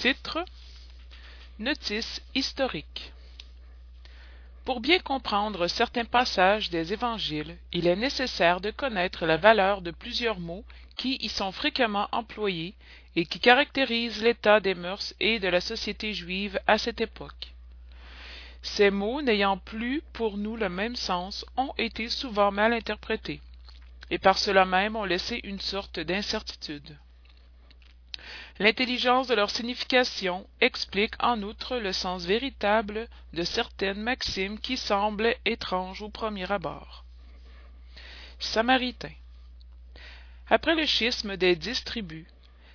Titre Notice historique Pour bien comprendre certains passages des évangiles, il est nécessaire de connaître la valeur de plusieurs mots qui y sont fréquemment employés et qui caractérisent l'état des mœurs et de la société juive à cette époque. Ces mots n'ayant plus pour nous le même sens ont été souvent mal interprétés, et par cela même ont laissé une sorte d'incertitude. L'intelligence de leur signification explique en outre le sens véritable de certaines maximes qui semblent étranges au premier abord. Samaritain. Après le schisme des dix tribus,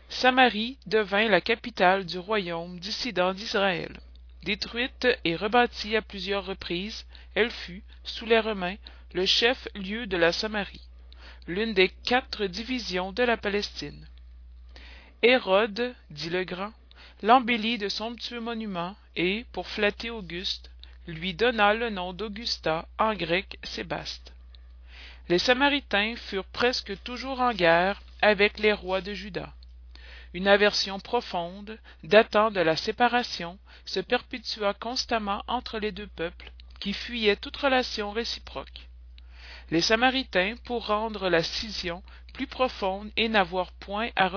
Samarie devint la capitale du royaume dissident d'Israël. Détruite et rebâtie à plusieurs reprises, elle fut, sous les Romains, le chef-lieu de la Samarie, l'une des quatre divisions de la Palestine. Hérode, dit le Grand, l'embellit de somptueux monuments et, pour flatter Auguste, lui donna le nom d'Augusta, en grec Sébaste. Les Samaritains furent presque toujours en guerre avec les rois de Juda. Une aversion profonde, datant de la séparation, se perpétua constamment entre les deux peuples, qui fuyaient toute relation réciproque. Les Samaritains, pour rendre la scission plus profonde et n'avoir point à,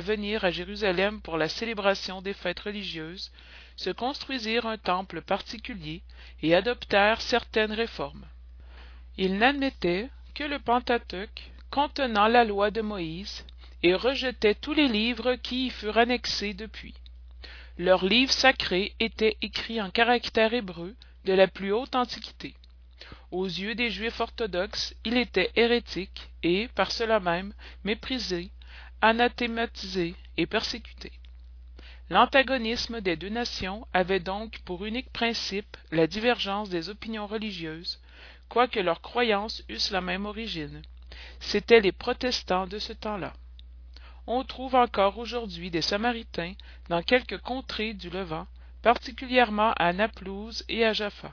venir à Jérusalem pour la célébration des fêtes religieuses, se construisirent un temple particulier et adoptèrent certaines réformes. Ils n'admettaient que le Pentateuque contenant la loi de Moïse et rejetaient tous les livres qui y furent annexés depuis. Leurs livres sacrés étaient écrits en caractère hébreu de la plus haute antiquité. Aux yeux des Juifs orthodoxes, il était hérétique et, par cela même, méprisé, anathématisé et persécuté. L'antagonisme des deux nations avait donc pour unique principe la divergence des opinions religieuses, quoique leurs croyances eussent la même origine. C'étaient les protestants de ce temps-là. On trouve encore aujourd'hui des Samaritains dans quelques contrées du Levant, particulièrement à Naplouse et à Jaffa.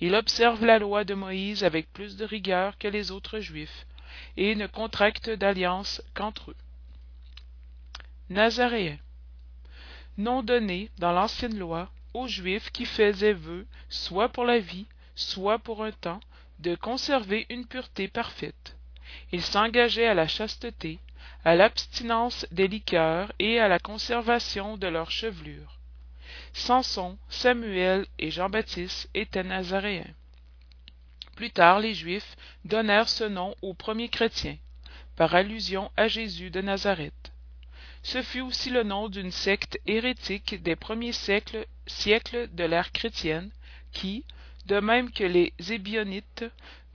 Ils observent la loi de Moïse avec plus de rigueur que les autres Juifs, et ne contractent d'alliance qu'entre eux. Nazaréens. Nom donné dans l'ancienne loi aux Juifs qui faisaient vœu, soit pour la vie, soit pour un temps, de conserver une pureté parfaite. Ils s'engageaient à la chasteté, à l'abstinence des liqueurs et à la conservation de leur chevelure. Samson, Samuel et Jean-Baptiste étaient nazaréens. Plus tard, les Juifs donnèrent ce nom aux premiers chrétiens, par allusion à Jésus de Nazareth. Ce fut aussi le nom d'une secte hérétique des premiers siècles, siècles de l'ère chrétienne, qui, de même que les Ébionites,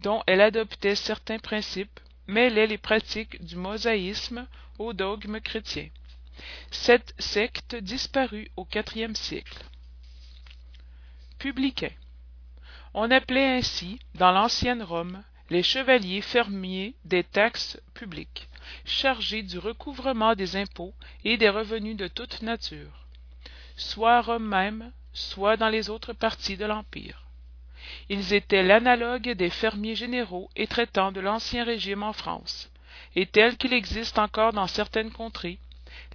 dont elle adoptait certains principes, mêlait les pratiques du mosaïsme au dogme chrétien. Cette secte disparut au quatrième siècle. Publicains. On appelait ainsi, dans l'ancienne Rome, les chevaliers fermiers des taxes publiques, chargés du recouvrement des impôts et des revenus de toute nature, soit à Rome même, soit dans les autres parties de l'Empire. Ils étaient l'analogue des fermiers généraux et traitants de l'ancien régime en France, et tel qu'il existe encore dans certaines contrées,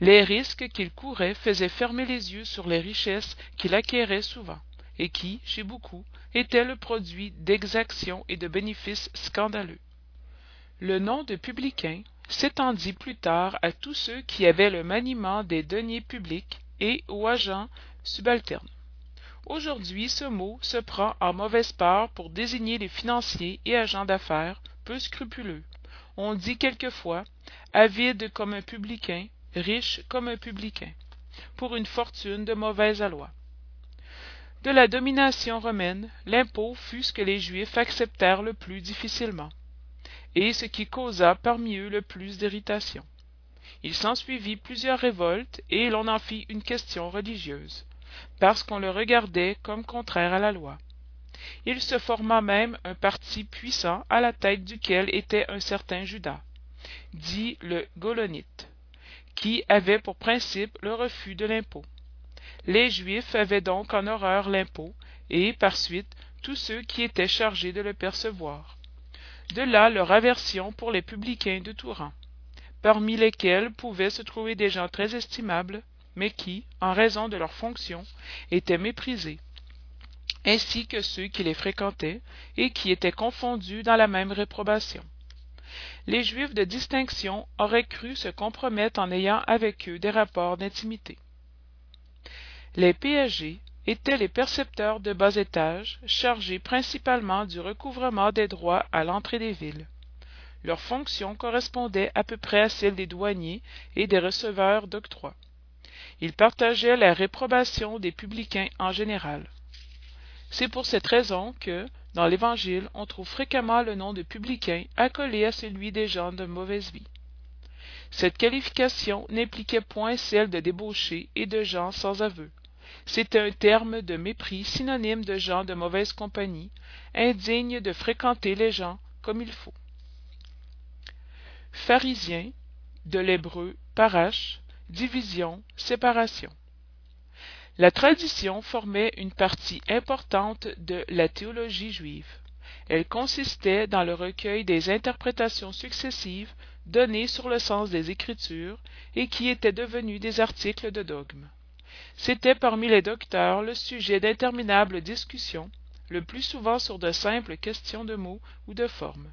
les risques qu'il courait faisaient fermer les yeux sur les richesses qu'il acquérait souvent, et qui, chez beaucoup, étaient le produit d'exactions et de bénéfices scandaleux. Le nom de publicain s'étendit plus tard à tous ceux qui avaient le maniement des deniers publics et aux agents subalternes. Aujourd'hui, ce mot se prend en mauvaise part pour désigner les financiers et agents d'affaires peu scrupuleux. On dit quelquefois avide comme un publicain riche comme un publicain, pour une fortune de mauvaise aloi. De la domination romaine, l'impôt fut ce que les Juifs acceptèrent le plus difficilement, et ce qui causa parmi eux le plus d'irritation. Il s'ensuivit plusieurs révoltes, et l'on en fit une question religieuse, parce qu'on le regardait comme contraire à la loi. Il se forma même un parti puissant à la tête duquel était un certain Judas, dit le Golonite qui avait pour principe le refus de l'impôt. Les Juifs avaient donc en horreur l'impôt, et, par suite, tous ceux qui étaient chargés de le percevoir. De là leur aversion pour les publicains de tout rang, parmi lesquels pouvaient se trouver des gens très estimables, mais qui, en raison de leurs fonctions, étaient méprisés, ainsi que ceux qui les fréquentaient et qui étaient confondus dans la même réprobation. Les Juifs de distinction auraient cru se compromettre en ayant avec eux des rapports d'intimité. Les PSG étaient les percepteurs de bas étage, chargés principalement du recouvrement des droits à l'entrée des villes. Leur fonction correspondait à peu près à celle des douaniers et des receveurs d'octroi. Ils partageaient la réprobation des publicains en général. C'est pour cette raison que, dans l'Évangile, on trouve fréquemment le nom de publicain accolé à celui des gens de mauvaise vie. Cette qualification n'impliquait point celle de débauchés et de gens sans aveu. C'était un terme de mépris synonyme de gens de mauvaise compagnie, indignes de fréquenter les gens comme il faut. Pharisien, de l'hébreu parash, division, séparation. La tradition formait une partie importante de la théologie juive. Elle consistait dans le recueil des interprétations successives données sur le sens des Écritures et qui étaient devenues des articles de dogme. C'était parmi les docteurs le sujet d'interminables discussions, le plus souvent sur de simples questions de mots ou de formes,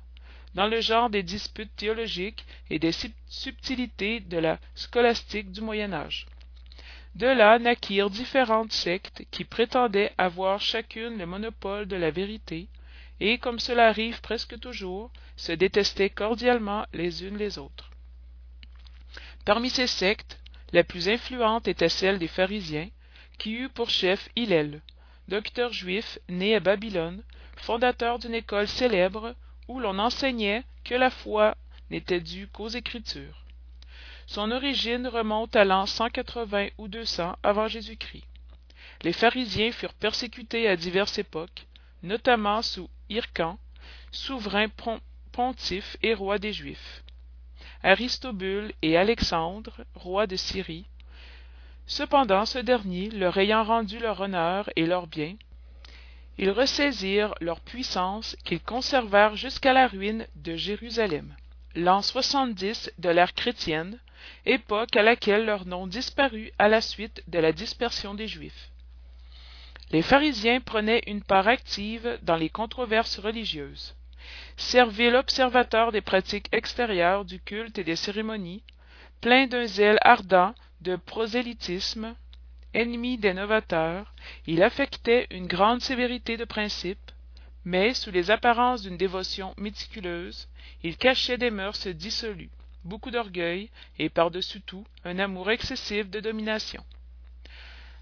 dans le genre des disputes théologiques et des subtilités de la scolastique du Moyen Âge. De là naquirent différentes sectes qui prétendaient avoir chacune le monopole de la vérité, et, comme cela arrive presque toujours, se détestaient cordialement les unes les autres. Parmi ces sectes, la plus influente était celle des pharisiens, qui eut pour chef Hillel, docteur juif né à Babylone, fondateur d'une école célèbre où l'on enseignait que la foi n'était due qu'aux Écritures. Son origine remonte à l'an 180 ou 200 avant Jésus-Christ. Les pharisiens furent persécutés à diverses époques, notamment sous Hircan, souverain pontife et roi des Juifs. Aristobule et Alexandre, roi de Syrie. Cependant, ce dernier, leur ayant rendu leur honneur et leurs biens, ils ressaisirent leur puissance qu'ils conservèrent jusqu'à la ruine de Jérusalem, l'an 70 de l'ère chrétienne, époque à laquelle leur nom disparut à la suite de la dispersion des Juifs. Les pharisiens prenaient une part active dans les controverses religieuses. Servile observateur des pratiques extérieures du culte et des cérémonies, plein d'un zèle ardent de prosélytisme, ennemi des novateurs, il affectait une grande sévérité de principe, mais sous les apparences d'une dévotion méticuleuse, il cachait des mœurs dissolues beaucoup d'orgueil et par-dessus tout un amour excessif de domination.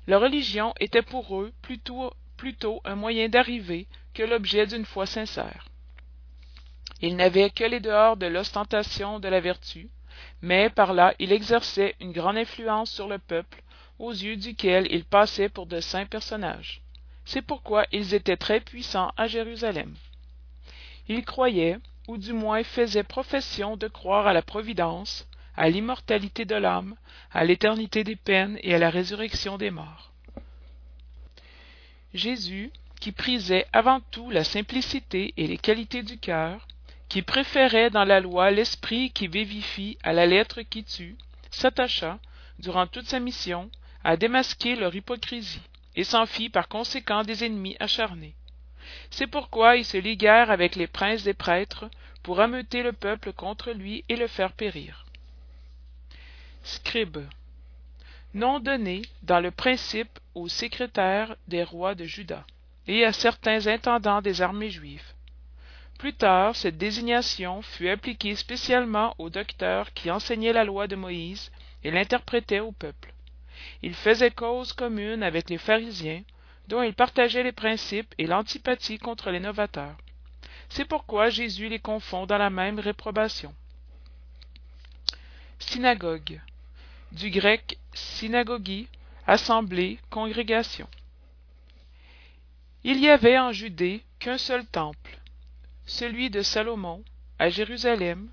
La religion était pour eux plutôt, un moyen d'arriver que l'objet d'une foi sincère. Ils n'avaient que les dehors de l'ostentation de la vertu, mais par là il exerçait une grande influence sur le peuple, aux yeux duquel ils passaient pour de saints personnages. C'est pourquoi ils étaient très puissants à Jérusalem. Ils croyaient, ou du moins faisait profession de croire à la providence, à l'immortalité de l'âme, à l'éternité des peines et à la résurrection des morts. Jésus, qui prisait avant tout la simplicité et les qualités du cœur, qui préférait dans la loi l'esprit qui vivifie à la lettre qui tue, s'attacha, durant toute sa mission, à démasquer leur hypocrisie, et s'en fit par conséquent des ennemis acharnés. C'est pourquoi ils se liguèrent avec les princes des prêtres pour ameuter le peuple contre lui et le faire périr. Scribe. Nom donné dans le principe aux secrétaires des rois de Juda et à certains intendants des armées juives. Plus tard, cette désignation fut appliquée spécialement aux docteurs qui enseignaient la loi de Moïse et l'interprétaient au peuple. Ils faisaient cause commune avec les pharisiens, dont ils partageaient les principes et l'antipathie contre les novateurs. C'est pourquoi Jésus les confond dans la même réprobation. Synagogue. Du grec synagogie, assemblée, congrégation. Il y avait en Judée qu'un seul temple, celui de Salomon, à Jérusalem,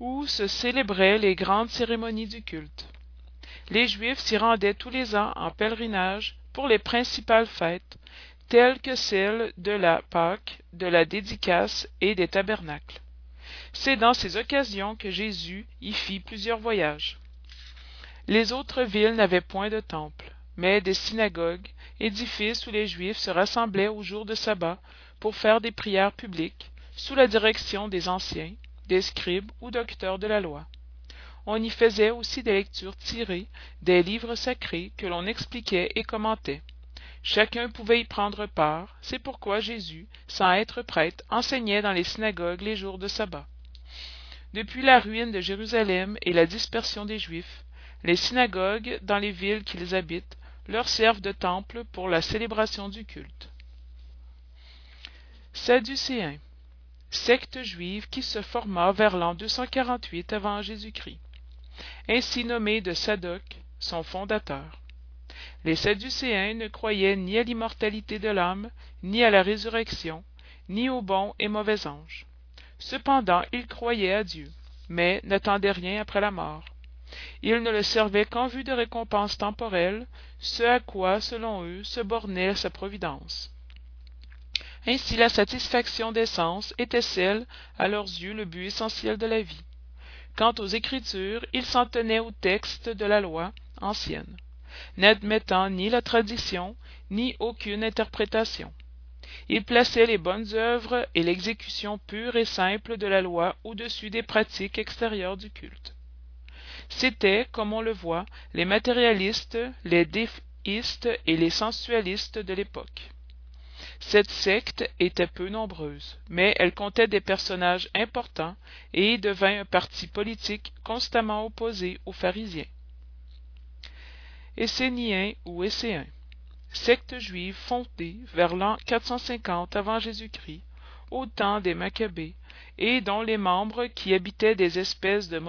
où se célébraient les grandes cérémonies du culte. Les Juifs s'y rendaient tous les ans en pèlerinage pour les principales fêtes, telles que celles de la Pâque, de la dédicace et des tabernacles. C'est dans ces occasions que Jésus y fit plusieurs voyages. Les autres villes n'avaient point de temple, mais des synagogues, édifices où les Juifs se rassemblaient au jour de sabbat pour faire des prières publiques, sous la direction des anciens, des scribes ou docteurs de la loi. On y faisait aussi des lectures tirées des livres sacrés que l'on expliquait et commentait. Chacun pouvait y prendre part, c'est pourquoi Jésus, sans être prêtre, enseignait dans les synagogues les jours de sabbat. Depuis la ruine de Jérusalem et la dispersion des Juifs, les synagogues, dans les villes qu'ils habitent, leur servent de temple pour la célébration du culte. Sadducéens, secte juive qui se forma vers l'an 248 avant Jésus-Christ, ainsi nommé de Sadoc, son fondateur. Les Sadducéens ne croyaient ni à l'immortalité de l'âme, ni à la résurrection, ni aux bons et mauvais anges. Cependant, ils croyaient à Dieu, mais n'attendaient rien après la mort. Ils ne le servaient qu'en vue de récompenses temporelles, ce à quoi, selon eux, se bornait sa providence. Ainsi la satisfaction des sens était celle, à leurs yeux, le but essentiel de la vie. Quant aux Écritures, ils s'en tenaient au texte de la loi ancienne, n'admettant ni la tradition, ni aucune interprétation. Ils plaçaient les bonnes œuvres et l'exécution pure et simple de la loi au-dessus des pratiques extérieures du culte. C'étaient, comme on le voit, les matérialistes, les déistes et les sensualistes de l'époque. Cette secte était peu nombreuse, mais elle comptait des personnages importants et devint un parti politique constamment opposé aux pharisiens. Esséniens ou Esséens, secte juive fondée vers l'an 450 avant Jésus-Christ, au temps des Maccabées, et dont les membres qui habitaient des espèces de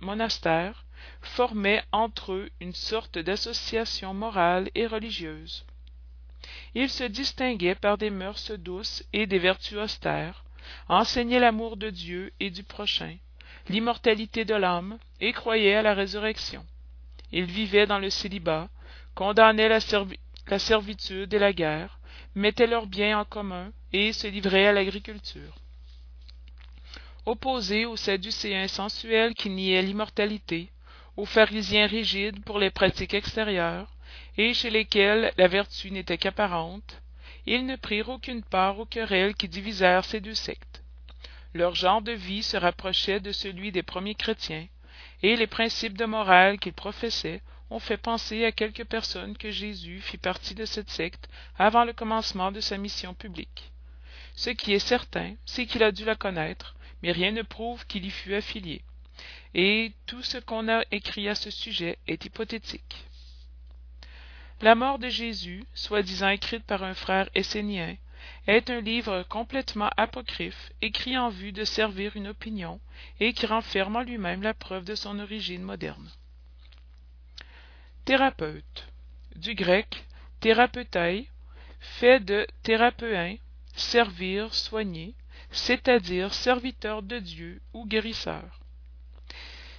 monastères formaient entre eux une sorte d'association morale et religieuse. Ils se distinguaient par des mœurs douces et des vertus austères, enseignaient l'amour de Dieu et du prochain, l'immortalité de l'âme, et croyaient à la résurrection. Ils vivaient dans le célibat, condamnaient la, la servitude et la guerre, mettaient leurs biens en commun et se livraient à l'agriculture. Opposés aux Sadducéens sensuels qui niaient l'immortalité, aux pharisiens rigides pour les pratiques extérieures, et chez lesquels la vertu n'était qu'apparente, ils ne prirent aucune part aux querelles qui divisèrent ces deux sectes. Leur genre de vie se rapprochait de celui des premiers chrétiens, et les principes de morale qu'ils professaient ont fait penser à quelques personnes que Jésus fit partie de cette secte avant le commencement de sa mission publique. Ce qui est certain, c'est qu'il a dû la connaître, mais rien ne prouve qu'il y fût affilié. Et tout ce qu'on a écrit à ce sujet est hypothétique. La mort de Jésus, soi-disant écrite par un frère essénien, est un livre complètement apocryphe, écrit en vue de servir une opinion, et qui renferme en lui-même la preuve de son origine moderne. Thérapeute du grec thérapeutai, fait de thérapeuin, servir, soigner, c'est-à-dire serviteur de Dieu ou guérisseur.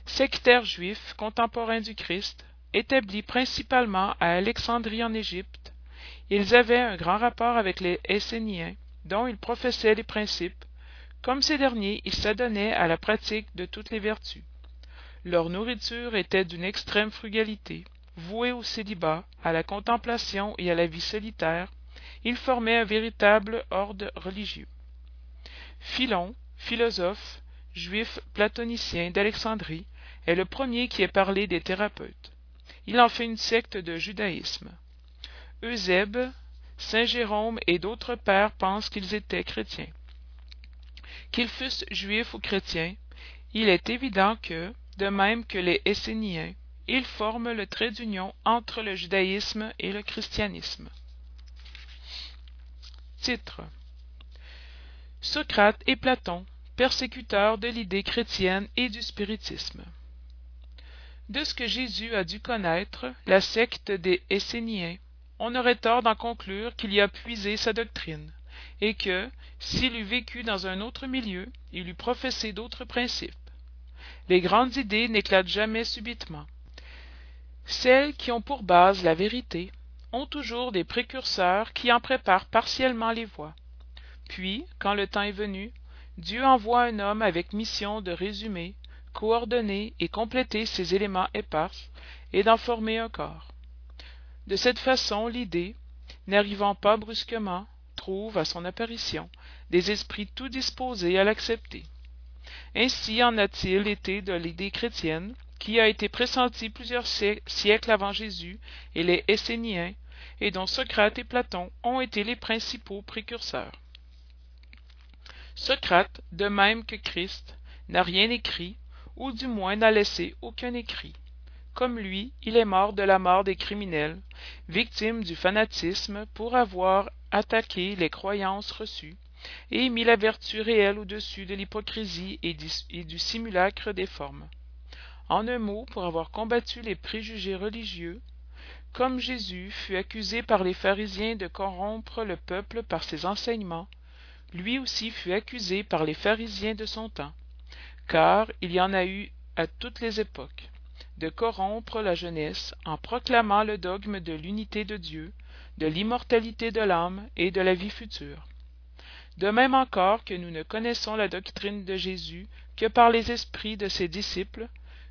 Sectaire juif contemporain du Christ, établis principalement à Alexandrie en Égypte, ils avaient un grand rapport avec les Esséniens, dont ils professaient les principes. Comme ces derniers, ils s'adonnaient à la pratique de toutes les vertus. Leur nourriture était d'une extrême frugalité. Voués au célibat, à la contemplation et à la vie solitaire, ils formaient un véritable ordre religieux. Philon, philosophe, juif platonicien d'Alexandrie, est le premier qui ait parlé des thérapeutes il en fait une secte de judaïsme. Eusèbe, Saint Jérôme et d'autres pères pensent qu'ils étaient chrétiens. Qu'ils fussent juifs ou chrétiens, il est évident que, de même que les Esséniens, ils forment le trait d'union entre le judaïsme et le christianisme. Titre Socrate et Platon, persécuteurs de l'idée chrétienne et du spiritisme. De ce que Jésus a dû connaître, la secte des Esséniens, on aurait tort d'en conclure qu'il y a puisé sa doctrine, et que, s'il eût vécu dans un autre milieu, il eût professé d'autres principes. Les grandes idées n'éclatent jamais subitement. Celles qui ont pour base la vérité ont toujours des précurseurs qui en préparent partiellement les voies. Puis, quand le temps est venu, Dieu envoie un homme avec mission de résumer, coordonner et compléter ces éléments épars et d'en former un corps de cette façon l'idée n'arrivant pas brusquement trouve à son apparition des esprits tout disposés à l'accepter. Ainsi en a-t-il été de l'idée chrétienne qui a été pressentie plusieurs siècles avant jésus et les esséniens et dont socrate et platon ont été les principaux précurseurs. Socrate de même que christ n'a rien écrit ou du moins n'a laissé aucun écrit comme lui il est mort de la mort des criminels victime du fanatisme pour avoir attaqué les croyances reçues et mis la vertu réelle au-dessus de l'hypocrisie et du simulacre des formes. En un mot pour avoir combattu les préjugés religieux comme jésus fut accusé par les pharisiens de corrompre le peuple par ses enseignements lui aussi fut accusé par les pharisiens de son temps car il y en a eu à toutes les époques de corrompre la jeunesse en proclamant le dogme de l'unité de Dieu, de l'immortalité de l'âme et de la vie future. De même encore que nous ne connaissons la doctrine de Jésus que par les esprits de ses disciples,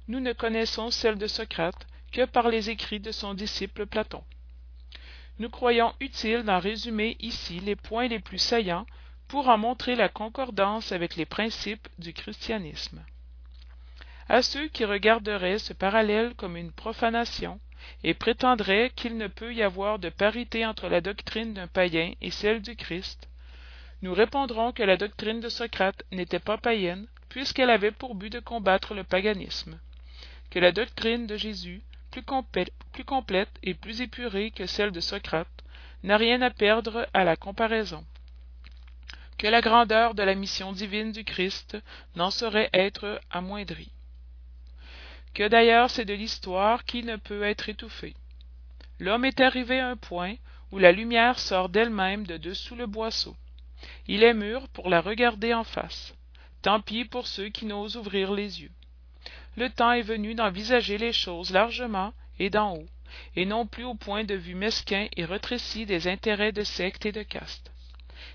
nous ne connaissons celle de Socrate que par les écrits de son disciple Platon. Nous croyons utile d'en résumer ici les points les plus saillants pour en montrer la concordance avec les principes du christianisme à ceux qui regarderaient ce parallèle comme une profanation et prétendraient qu'il ne peut y avoir de parité entre la doctrine d'un païen et celle du Christ, nous répondrons que la doctrine de Socrate n'était pas païenne, puisqu'elle avait pour but de combattre le paganisme, que la doctrine de Jésus, plus, complète et plus épurée que celle de Socrate, n'a rien à perdre à la comparaison, que la grandeur de la mission divine du Christ n'en saurait être amoindrie que d'ailleurs c'est de l'histoire qui ne peut être étouffée. L'homme est arrivé à un point où la lumière sort d'elle-même de dessous le boisseau. Il est mûr pour la regarder en face. Tant pis pour ceux qui n'osent ouvrir les yeux. Le temps est venu d'envisager les choses largement et d'en haut et non plus au point de vue mesquin et retréci des intérêts de secte et de caste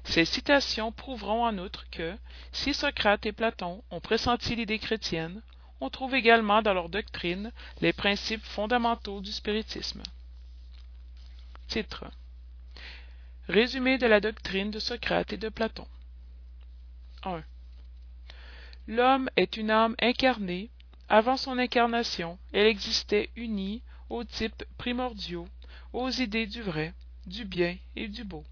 ces citations prouveront en outre que si socrate et platon ont pressenti l'idée chrétienne on trouve également dans leur doctrine les principes fondamentaux du spiritisme. Titre Résumé de la doctrine de Socrate et de Platon 1. L'homme est une âme incarnée. Avant son incarnation, elle existait unie aux types primordiaux, aux idées du vrai, du bien et du beau.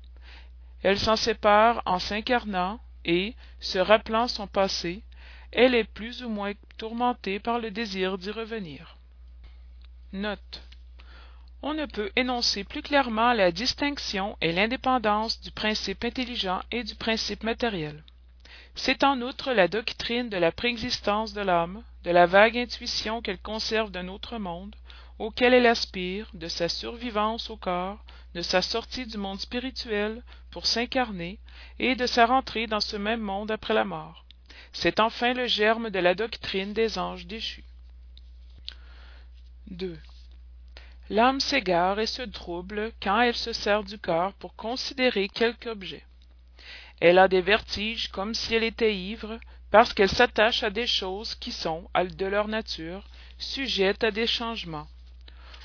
Elle s'en sépare en s'incarnant et, se rappelant son passé, elle est plus ou moins tourmentée par le désir d'y revenir. On ne peut énoncer plus clairement la distinction et l'indépendance du principe intelligent et du principe matériel. C'est en outre la doctrine de la préexistence de l'âme, de la vague intuition qu'elle conserve d'un autre monde, auquel elle aspire, de sa survivance au corps, de sa sortie du monde spirituel pour s'incarner, et de sa rentrée dans ce même monde après la mort. C'est enfin le germe de la doctrine des anges déchus. 2. L'âme s'égare et se trouble quand elle se sert du corps pour considérer quelque objet. Elle a des vertiges comme si elle était ivre, parce qu'elle s'attache à des choses qui sont, de leur nature, sujettes à des changements,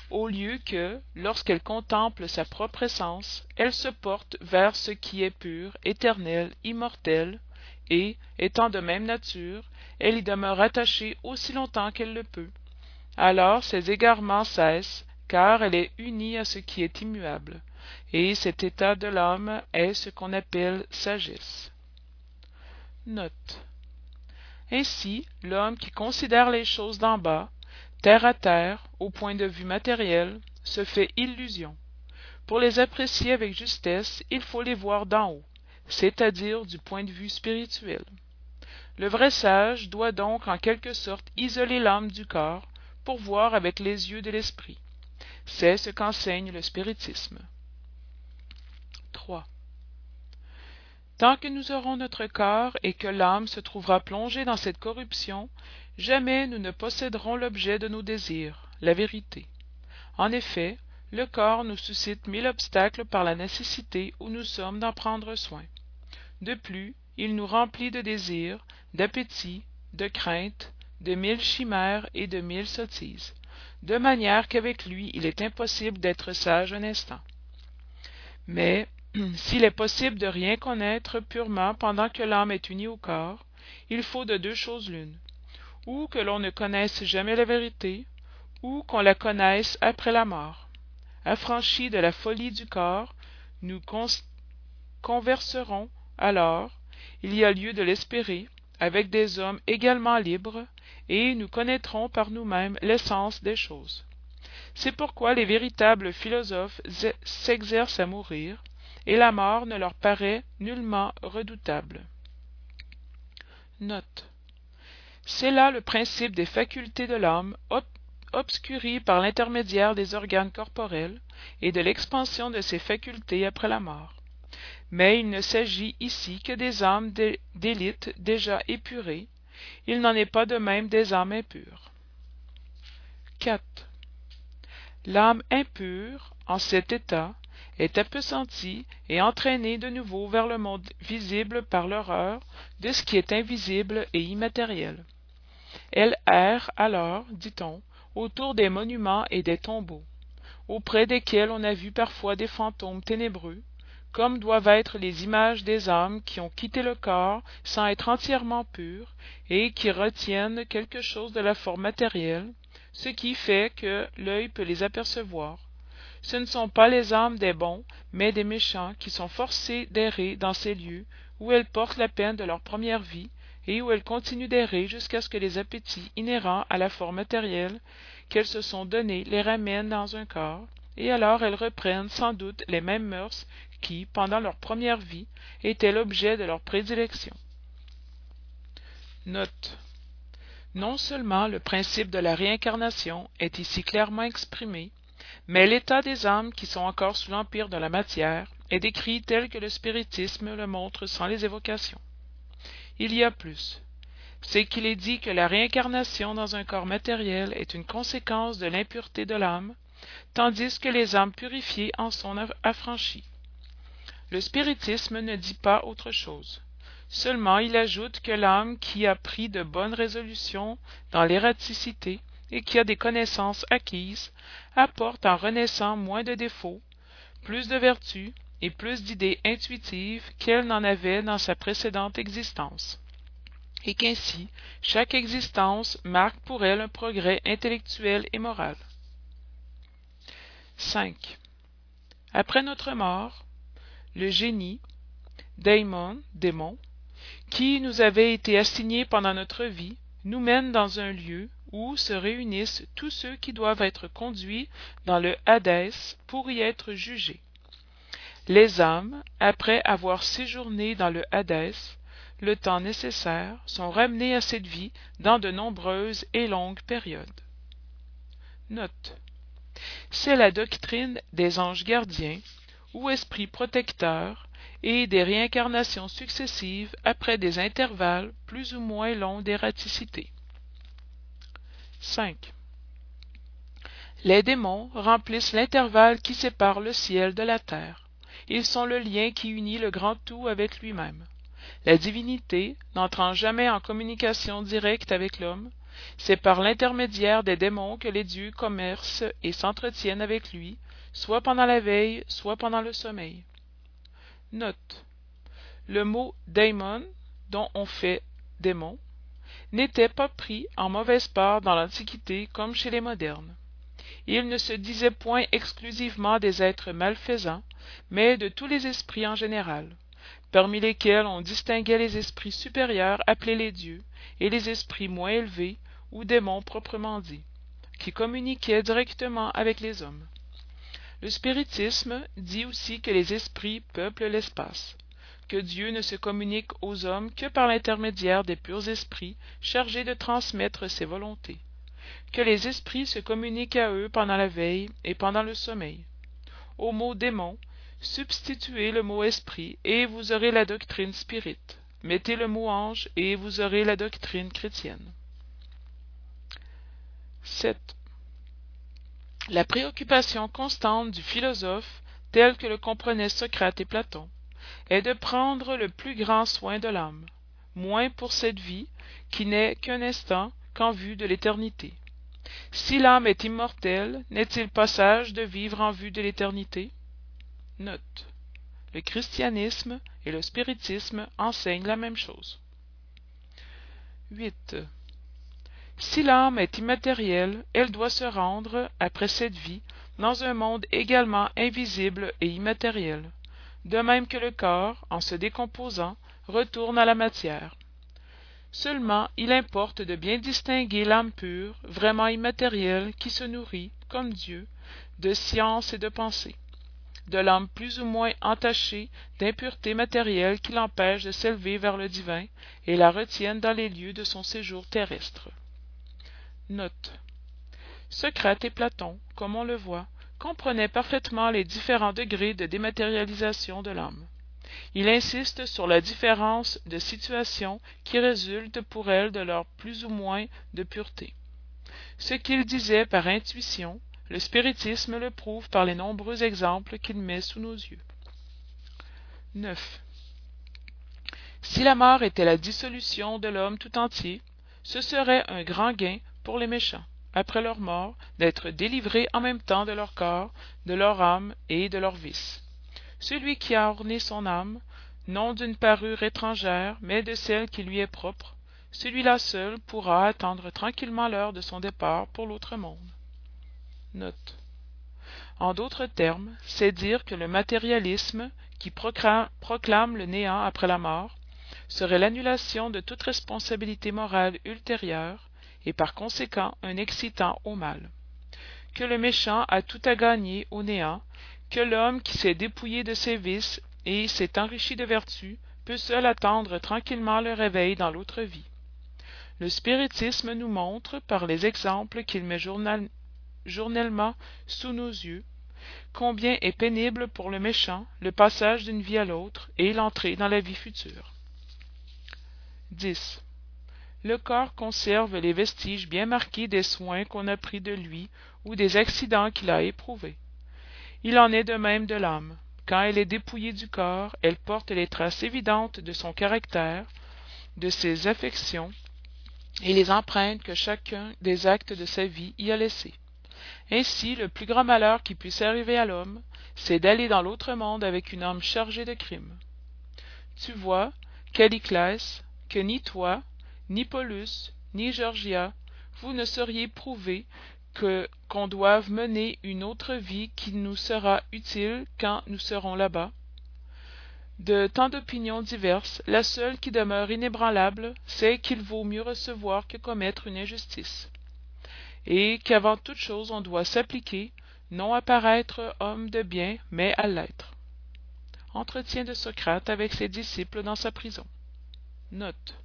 au lieu que, lorsqu'elle contemple sa propre essence, elle se porte vers ce qui est pur, éternel, immortel, et, étant de même nature, elle y demeure attachée aussi longtemps qu'elle le peut. Alors ses égarements cessent, car elle est unie à ce qui est immuable, et cet état de l'âme est ce qu'on appelle sagesse. Ainsi, l'homme qui considère les choses d'en bas, terre à terre, au point de vue matériel, se fait illusion. Pour les apprécier avec justesse, il faut les voir d'en haut c'est-à-dire du point de vue spirituel. Le vrai sage doit donc en quelque sorte isoler l'âme du corps pour voir avec les yeux de l'esprit. C'est ce qu'enseigne le spiritisme. 3. Tant que nous aurons notre corps et que l'âme se trouvera plongée dans cette corruption, jamais nous ne posséderons l'objet de nos désirs, la vérité. En effet, le corps nous suscite mille obstacles par la nécessité où nous sommes d'en prendre soin de plus il nous remplit de désirs d'appétit de crainte de mille chimères et de mille sottises, de manière qu'avec lui il est impossible d'être sage un instant. Mais s'il est possible de rien connaître purement pendant que l'âme est unie au corps, il faut de deux choses l'une, ou que l'on ne connaisse jamais la vérité, ou qu'on la connaisse après la mort. Affranchis de la folie du corps, nous converserons alors, il y a lieu de l'espérer, avec des hommes également libres, et nous connaîtrons par nous-mêmes l'essence des choses. C'est pourquoi les véritables philosophes s'exercent à mourir, et la mort ne leur paraît nullement redoutable. Note. C'est là le principe des facultés de l'âme obscuries par l'intermédiaire des organes corporels et de l'expansion de ces facultés après la mort. Mais il ne s'agit ici que des âmes d'élite déjà épurées, il n'en est pas de même des âmes impures. 4. L'âme impure, en cet état, est appesantie et entraînée de nouveau vers le monde visible par l'horreur de ce qui est invisible et immatériel. Elle erre alors, dit-on, autour des monuments et des tombeaux, auprès desquels on a vu parfois des fantômes ténébreux, comme doivent être les images des âmes qui ont quitté le corps sans être entièrement pures et qui retiennent quelque chose de la forme matérielle, ce qui fait que l'œil peut les apercevoir. Ce ne sont pas les âmes des bons, mais des méchants qui sont forcés d'errer dans ces lieux où elles portent la peine de leur première vie et où elles continuent d'errer jusqu'à ce que les appétits inhérents à la forme matérielle qu'elles se sont donnés les ramènent dans un corps, et alors elles reprennent sans doute les mêmes mœurs qui, pendant leur première vie, étaient l'objet de leur prédilection. Note. Non seulement le principe de la réincarnation est ici clairement exprimé, mais l'état des âmes qui sont encore sous l'empire de la matière est décrit tel que le spiritisme le montre sans les évocations. Il y a plus. C'est qu'il est dit que la réincarnation dans un corps matériel est une conséquence de l'impureté de l'âme, tandis que les âmes purifiées en sont affranchies. Le spiritisme ne dit pas autre chose. Seulement il ajoute que l'âme qui a pris de bonnes résolutions dans l'ératicité et qui a des connaissances acquises apporte en renaissant moins de défauts, plus de vertus et plus d'idées intuitives qu'elle n'en avait dans sa précédente existence, et qu'ainsi chaque existence marque pour elle un progrès intellectuel et moral. 5. Après notre mort, le génie, daimon, démon, qui nous avait été assigné pendant notre vie, nous mène dans un lieu où se réunissent tous ceux qui doivent être conduits dans le Hadès pour y être jugés. Les âmes, après avoir séjourné dans le Hadès, le temps nécessaire, sont ramenées à cette vie dans de nombreuses et longues périodes. C'est la doctrine des anges gardiens ou esprits protecteurs et des réincarnations successives après des intervalles plus ou moins longs d'ératicité. 5. Les démons remplissent l'intervalle qui sépare le ciel de la terre. Ils sont le lien qui unit le grand tout avec lui-même. La divinité, n'entrant jamais en communication directe avec l'homme, c'est par l'intermédiaire des démons que les dieux commercent et s'entretiennent avec lui, soit pendant la veille, soit pendant le sommeil. Note. Le mot daimon, dont on fait démon, n'était pas pris en mauvaise part dans l'Antiquité comme chez les modernes. Il ne se disait point exclusivement des êtres malfaisants, mais de tous les esprits en général, parmi lesquels on distinguait les esprits supérieurs appelés les dieux, et les esprits moins élevés, ou démons proprement dits, qui communiquaient directement avec les hommes. Le spiritisme dit aussi que les esprits peuplent l'espace, que Dieu ne se communique aux hommes que par l'intermédiaire des purs esprits chargés de transmettre ses volontés, que les esprits se communiquent à eux pendant la veille et pendant le sommeil. Au mot démon, substituez le mot esprit et vous aurez la doctrine spirit. Mettez le mot ange et vous aurez la doctrine chrétienne. 7. La préoccupation constante du philosophe, tel que le comprenaient Socrate et Platon, est de prendre le plus grand soin de l'âme, moins pour cette vie, qui n'est qu'un instant, qu'en vue de l'éternité. Si l'âme est immortelle, n'est-il pas sage de vivre en vue de l'éternité? Note. Le christianisme et le spiritisme enseignent la même chose. 8. Si l'âme est immatérielle, elle doit se rendre, après cette vie, dans un monde également invisible et immatériel, de même que le corps, en se décomposant, retourne à la matière. Seulement il importe de bien distinguer l'âme pure, vraiment immatérielle, qui se nourrit, comme Dieu, de science et de pensée, de l'âme plus ou moins entachée d'impuretés matérielles qui l'empêchent de s'élever vers le divin et la retiennent dans les lieux de son séjour terrestre. Socrate et Platon, comme on le voit, comprenaient parfaitement les différents degrés de dématérialisation de l'âme. Il insiste sur la différence de situation qui résulte pour elles de leur plus ou moins de pureté. Ce qu'il disait par intuition, le spiritisme le prouve par les nombreux exemples qu'il met sous nos yeux. 9. Si la mort était la dissolution de l'homme tout entier, ce serait un grand gain pour les méchants, après leur mort, d'être délivrés en même temps de leur corps, de leur âme et de leurs vices. Celui qui a orné son âme, non d'une parure étrangère, mais de celle qui lui est propre, celui-là seul pourra attendre tranquillement l'heure de son départ pour l'autre monde. En d'autres termes, c'est dire que le matérialisme, qui proclame le néant après la mort, serait l'annulation de toute responsabilité morale ultérieure et par conséquent un excitant au mal. Que le méchant a tout à gagner au néant, que l'homme qui s'est dépouillé de ses vices et s'est enrichi de vertus peut seul attendre tranquillement le réveil dans l'autre vie. Le spiritisme nous montre, par les exemples qu'il met journellement sous nos yeux, combien est pénible pour le méchant le passage d'une vie à l'autre et l'entrée dans la vie future. 10 le corps conserve les vestiges bien marqués des soins qu'on a pris de lui ou des accidents qu'il a éprouvés. Il en est de même de l'âme. Quand elle est dépouillée du corps, elle porte les traces évidentes de son caractère, de ses affections et les empreintes que chacun des actes de sa vie y a laissées. Ainsi, le plus grand malheur qui puisse arriver à l'homme, c'est d'aller dans l'autre monde avec une âme chargée de crimes. Tu vois, Caliclès, que ni toi, ni Paulus, ni Georgia, vous ne sauriez prouver que qu'on doive mener une autre vie qui nous sera utile quand nous serons là-bas. De tant d'opinions diverses, la seule qui demeure inébranlable, c'est qu'il vaut mieux recevoir que commettre une injustice, et qu'avant toute chose on doit s'appliquer, non à paraître homme de bien, mais à l'être. Entretien de Socrate avec ses disciples dans sa prison. Note.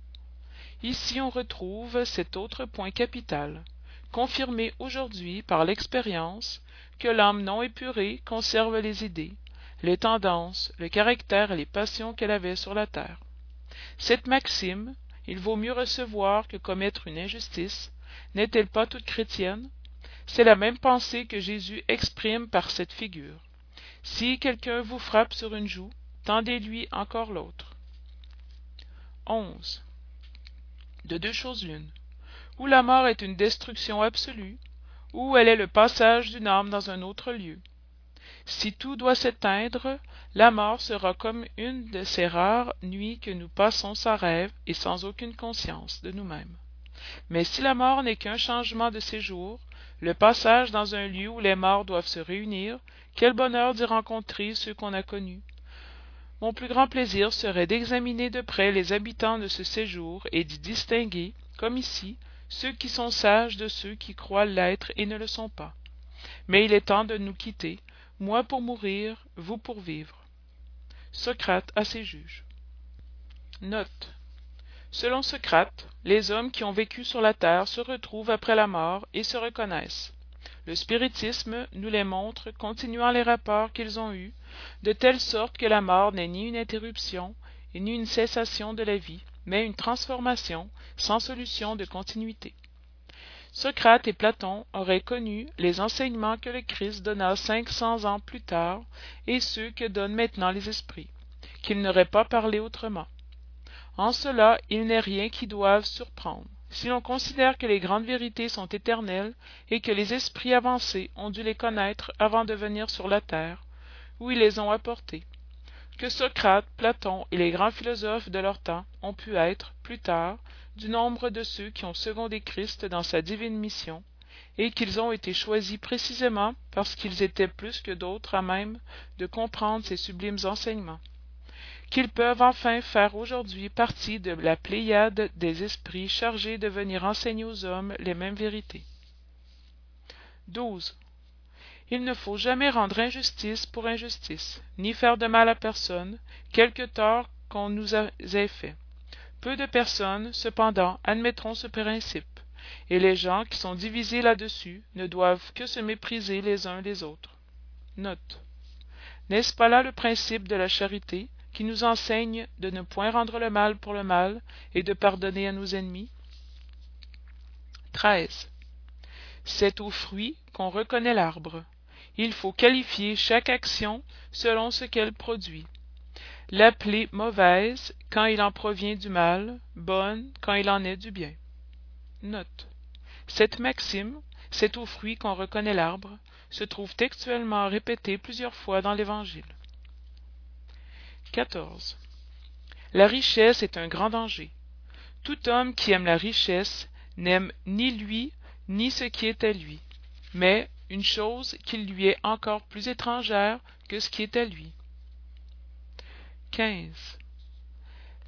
Ici on retrouve cet autre point capital, confirmé aujourd'hui par l'expérience, que l'âme non épurée conserve les idées, les tendances, le caractère et les passions qu'elle avait sur la terre. Cette maxime, il vaut mieux recevoir que commettre une injustice, n'est-elle pas toute chrétienne? C'est la même pensée que Jésus exprime par cette figure. Si quelqu'un vous frappe sur une joue, tendez-lui encore l'autre. 11 de deux choses l'une ou la mort est une destruction absolue ou elle est le passage d'une âme dans un autre lieu. Si tout doit s'éteindre la mort sera comme une de ces rares nuits que nous passons sans rêve et sans aucune conscience de nous-mêmes. Mais si la mort n'est qu'un changement de séjour le passage dans un lieu où les morts doivent se réunir quel bonheur d'y rencontrer ceux qu'on a connus mon plus grand plaisir serait d'examiner de près les habitants de ce séjour et d'y distinguer, comme ici, ceux qui sont sages de ceux qui croient l'être et ne le sont pas. Mais il est temps de nous quitter, moi pour mourir, vous pour vivre. Socrate à ses juges. Note. Selon Socrate, les hommes qui ont vécu sur la terre se retrouvent après la mort et se reconnaissent. Le spiritisme nous les montre continuant les rapports qu'ils ont eus, de telle sorte que la mort n'est ni une interruption ni une cessation de la vie, mais une transformation sans solution de continuité. Socrate et Platon auraient connu les enseignements que le Christ donna cinq cents ans plus tard et ceux que donnent maintenant les esprits, qu'ils n'auraient pas parlé autrement. En cela, il n'est rien qui doive surprendre. Si l'on considère que les grandes vérités sont éternelles et que les esprits avancés ont dû les connaître avant de venir sur la terre où ils les ont apportées. Que socrate platon et les grands philosophes de leur temps ont pu être plus tard du nombre de ceux qui ont secondé christ dans sa divine mission et qu'ils ont été choisis précisément parce qu'ils étaient plus que d'autres à même de comprendre ces sublimes enseignements qu'ils peuvent enfin faire aujourd'hui partie de la pléiade des esprits chargés de venir enseigner aux hommes les mêmes vérités. il ne faut jamais rendre injustice pour injustice ni faire de mal à personne quelque tort qu'on nous ait fait. Peu de personnes cependant admettront ce principe et les gens qui sont divisés là-dessus ne doivent que se mépriser les uns les autres. Note. N'est-ce pas là le principe de la charité? Qui nous enseigne de ne point rendre le mal pour le mal et de pardonner à nos ennemis. C'est aux fruits qu'on reconnaît l'arbre. Il faut qualifier chaque action selon ce qu'elle produit. L'appeler mauvaise quand il en provient du mal bonne quand il en est du bien. Note. Cette maxime c'est au fruit qu'on reconnaît l'arbre se trouve textuellement répétée plusieurs fois dans l'évangile la richesse est un grand danger. Tout homme qui aime la richesse n'aime ni lui ni ce qui est à lui mais une chose qui lui est encore plus étrangère que ce qui est à lui.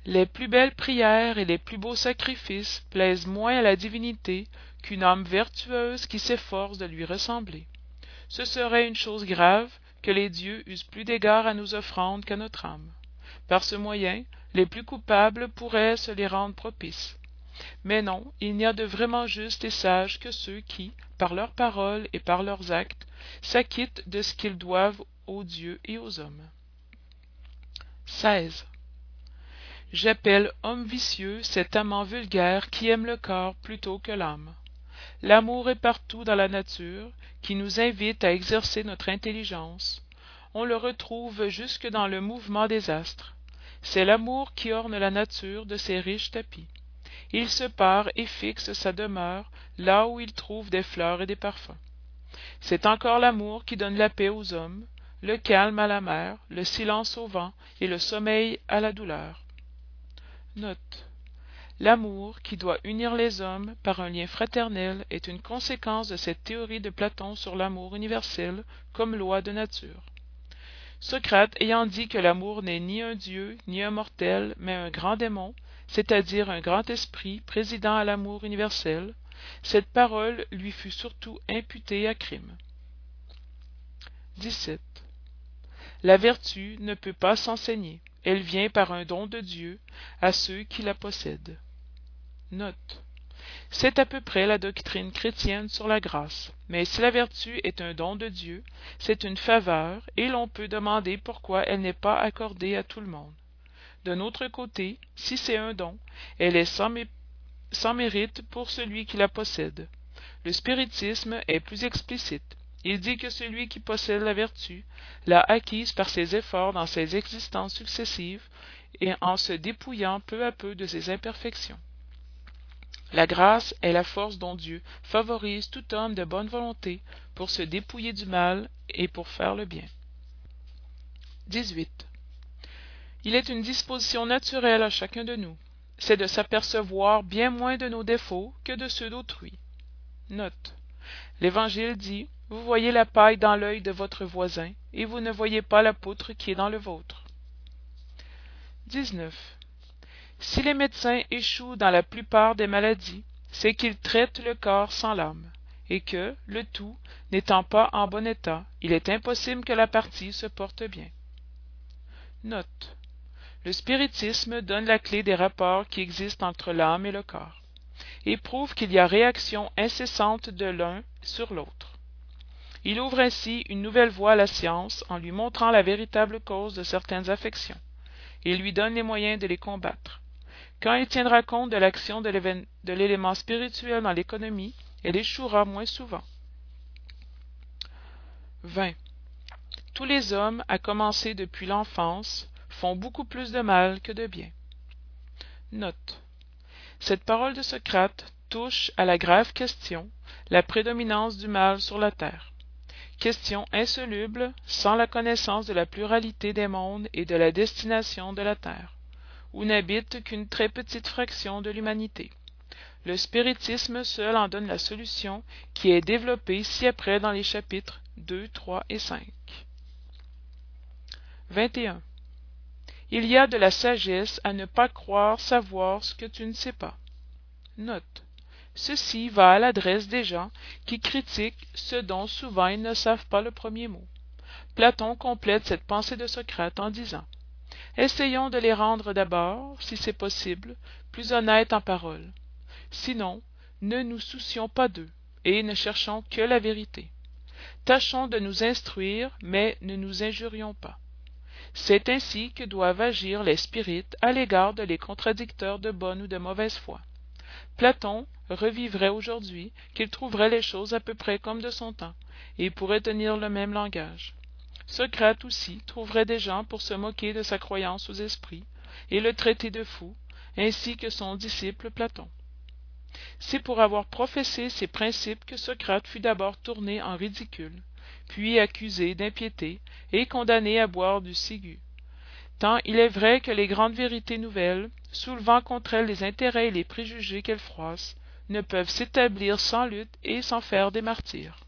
les plus belles prières et les plus beaux sacrifices plaisent moins à la divinité qu'une âme vertueuse qui s'efforce de lui ressembler. Ce serait une chose grave que les dieux eussent plus d'égard à nos offrandes qu'à notre âme. Par ce moyen les plus coupables pourraient se les rendre propices. Mais non il n'y a de vraiment justes et sages que ceux qui par leurs paroles et par leurs actes s'acquittent de ce qu'ils doivent aux dieux et aux hommes. j'appelle homme vicieux cet amant vulgaire qui aime le corps plutôt que l'âme l'amour est partout dans la nature qui nous invite à exercer notre intelligence. On le retrouve jusque dans le mouvement des astres. C'est l'amour qui orne la nature de ses riches tapis. Il se pare et fixe sa demeure là où il trouve des fleurs et des parfums. C'est encore l'amour qui donne la paix aux hommes le calme à la mer le silence au vent et le sommeil à la douleur l'amour qui doit unir les hommes par un lien fraternel est une conséquence de cette théorie de platon sur l'amour universel comme loi de nature. Socrate ayant dit que l'amour n'est ni un dieu ni un mortel mais un grand démon c'est-à-dire un grand esprit président à l'amour universel cette parole lui fut surtout imputée à crime. la vertu ne peut pas s'enseigner. Elle vient par un don de dieu à ceux qui la possèdent c'est à peu près la doctrine chrétienne sur la grâce. Mais si la vertu est un don de dieu c'est une faveur et l'on peut demander pourquoi elle n'est pas accordée à tout le monde. D'un autre côté si c'est un don elle est sans, sans mérite pour celui qui la possède. Le spiritisme est plus explicite. Il dit que celui qui possède la vertu l'a acquise par ses efforts dans ses existences successives et en se dépouillant peu à peu de ses imperfections la grâce est la force dont dieu favorise tout homme de bonne volonté pour se dépouiller du mal et pour faire le bien. Il est une disposition naturelle à chacun de nous. C'est de s'apercevoir bien moins de nos défauts que de ceux d'autrui. L'évangile dit vous voyez la paille dans l'œil de votre voisin et vous ne voyez pas la poutre qui est dans le vôtre si les médecins échouent dans la plupart des maladies c'est qu'ils traitent le corps sans l'âme et que le tout n'étant pas en bon état il est impossible que la partie se porte bien. Note. Le spiritisme donne la clef des rapports qui existent entre l'âme et le corps et prouve qu'il y a réaction incessante de l'un sur l'autre. Il ouvre ainsi une nouvelle voie à la science en lui montrant la véritable cause de certaines affections et lui donne les moyens de les combattre quand il tiendra compte de l'action de l'élément spirituel dans l'économie elle échouera moins souvent. Tous les hommes à commencer depuis l'enfance font beaucoup plus de mal que de bien. Note. Cette parole de socrate touche à la grave question la prédominance du mal sur la terre. Question insoluble sans la connaissance de la pluralité des mondes et de la destination de la terre où n'habite qu'une très petite fraction de l'humanité. Le spiritisme seul en donne la solution qui est développée ci-après dans les chapitres ii et il y a de la sagesse à ne pas croire savoir ce que tu ne sais pas. Note. Ceci va à l'adresse des gens qui critiquent ce dont souvent ils ne savent pas le premier mot. Platon complète cette pensée de socrate en disant essayons de les rendre d'abord si c'est possible plus honnêtes en parole. Sinon ne nous soucions pas d'eux et ne cherchons que la vérité. Tâchons de nous instruire mais ne nous injurions pas. C'est ainsi que doivent agir les spirites à l'égard de les contradicteurs de bonne ou de mauvaise foi. Platon revivrait aujourd'hui qu'il trouverait les choses à peu près comme de son temps et pourrait tenir le même langage socrate aussi trouverait des gens pour se moquer de sa croyance aux esprits et le traiter de fou ainsi que son disciple platon. C'est pour avoir professé ces principes que socrate fut d'abord tourné en ridicule puis accusé d'impiété et condamné à boire du ciguë tant il est vrai que les grandes vérités nouvelles soulevant contre elles les intérêts et les préjugés qu'elles froissent ne peuvent s'établir sans lutte et sans faire des martyrs